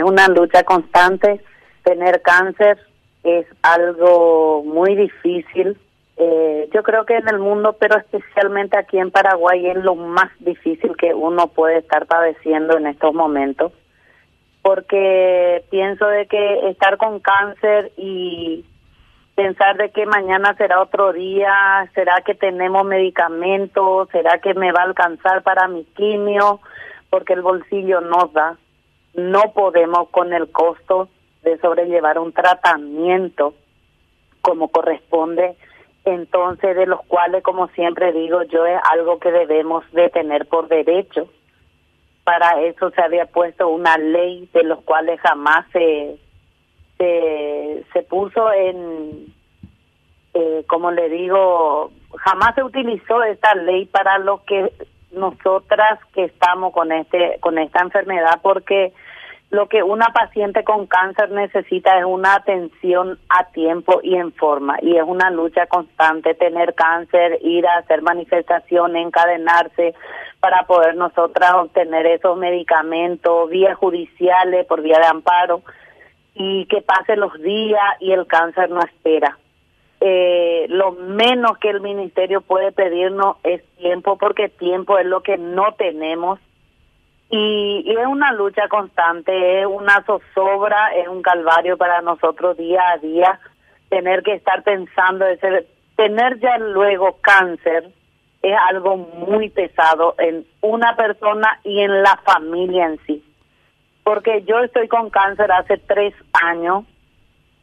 es una lucha constante. Tener cáncer es algo muy difícil. Eh, yo creo que en el mundo, pero especialmente aquí en Paraguay, es lo más difícil que uno puede estar padeciendo en estos momentos. Porque pienso de que estar con cáncer y pensar de que mañana será otro día, será que tenemos medicamentos, será que me va a alcanzar para mi quimio, porque el bolsillo no da. No podemos con el costo de sobrellevar un tratamiento como corresponde, entonces de los cuales, como siempre digo, yo es algo que debemos de tener por derecho. Para eso se había puesto una ley de los cuales jamás se se, puso en, eh, como le digo, jamás se utilizó esta ley para lo que nosotras que estamos con este con esta enfermedad porque lo que una paciente con cáncer necesita es una atención a tiempo y en forma y es una lucha constante tener cáncer ir a hacer manifestaciones encadenarse para poder nosotras obtener esos medicamentos vía judiciales por vía de amparo y que pasen los días y el cáncer no espera. Eh, lo menos que el ministerio puede pedirnos es tiempo, porque tiempo es lo que no tenemos. Y, es una lucha constante, es una zozobra, es un calvario para nosotros día a día tener que estar pensando, tener ya luego cáncer es algo muy pesado en una persona y en la familia en sí porque yo estoy con cáncer hace tres años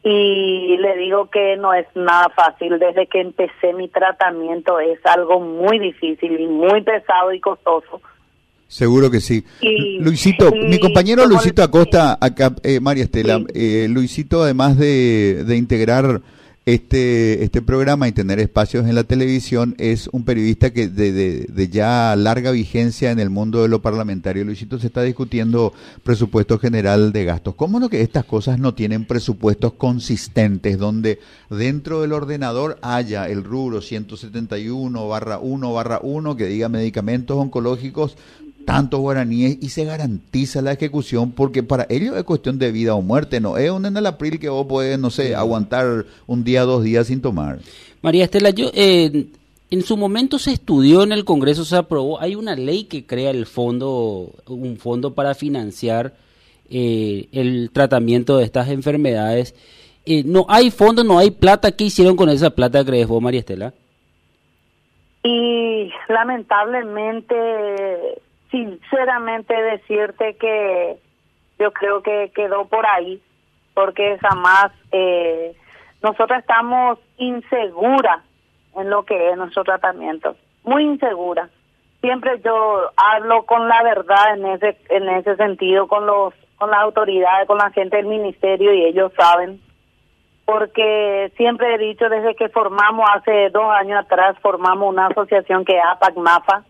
y le digo que no es nada fácil. Desde que empecé mi tratamiento es algo muy difícil y muy pesado y costoso. Seguro que sí. Luisito, mi compañero Luisito Acosta, acá, eh, María Estela, eh, Luisito, además de, de integrar este, este programa y tener espacios en la televisión es un periodista que de, ya larga vigencia en el mundo de lo parlamentario. Luisito, se está discutiendo presupuesto general de gastos. ¿Cómo no que estas cosas no tienen presupuestos consistentes donde dentro del ordenador haya el rubro 171 barra 1 barra 1 que diga medicamentos oncológicos tantos guaraníes y se garantiza la ejecución porque para ellos es cuestión de vida o muerte, no es un en el april que vos podés, no sé, aguantar un día, dos días sin tomar. María Estela, yo eh, en su momento se estudió en el Congreso, se aprobó, hay una ley que crea el fondo, un fondo para financiar eh, el tratamiento de estas enfermedades. Eh, no hay fondo, no hay plata, ¿qué hicieron con esa plata, crees vos, María Estela? Y lamentablemente sinceramente decirte que yo creo que quedó por ahí, porque jamás eh, nosotros estamos inseguras en lo que es nuestro tratamiento, muy insegura. Siempre yo hablo con la verdad en ese en ese sentido con los con las autoridades, con la gente del ministerio y ellos saben porque siempre he dicho desde que formamos hace dos años atrás formamos una asociación que es APAC-MAFA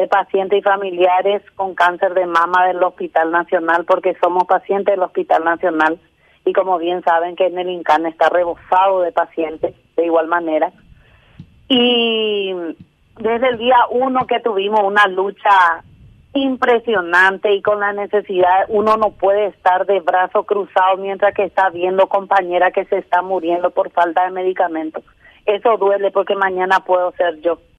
de pacientes y familiares con cáncer de mama del Hospital Nacional, porque somos pacientes del Hospital Nacional y como bien saben que en el INCAN está rebosado de pacientes de igual manera. Y desde el día uno que tuvimos una lucha impresionante y con la necesidad, uno no puede estar de brazo cruzado mientras que está viendo compañera que se está muriendo por falta de medicamentos. Eso duele porque mañana puedo ser yo.